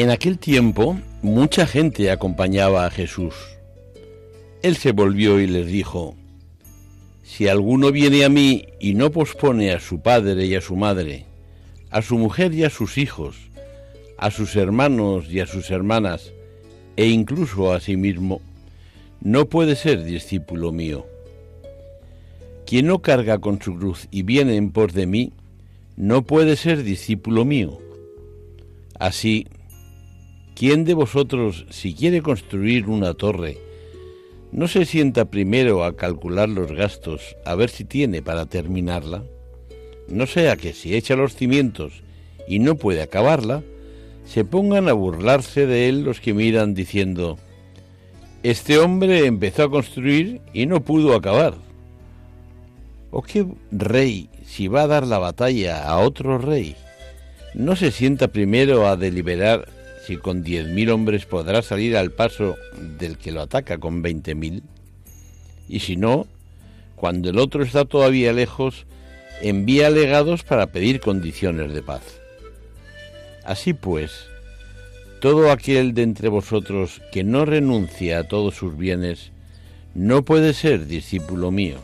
En aquel tiempo mucha gente acompañaba a Jesús. Él se volvió y les dijo, Si alguno viene a mí y no pospone a su padre y a su madre, a su mujer y a sus hijos, a sus hermanos y a sus hermanas, e incluso a sí mismo, no puede ser discípulo mío. Quien no carga con su cruz y viene en pos de mí, no puede ser discípulo mío. Así, ¿quién de vosotros, si quiere construir una torre, no se sienta primero a calcular los gastos, a ver si tiene para terminarla? No sea que si echa los cimientos y no puede acabarla, se pongan a burlarse de él los que miran diciendo, este hombre empezó a construir y no pudo acabar. ¿O qué rey, si va a dar la batalla a otro rey, no se sienta primero a deliberar si con diez mil hombres podrá salir al paso del que lo ataca con veinte mil? Y si no, cuando el otro está todavía lejos, envía legados para pedir condiciones de paz. Así pues, todo aquel de entre vosotros que no renuncia a todos sus bienes, no puede ser discípulo mío.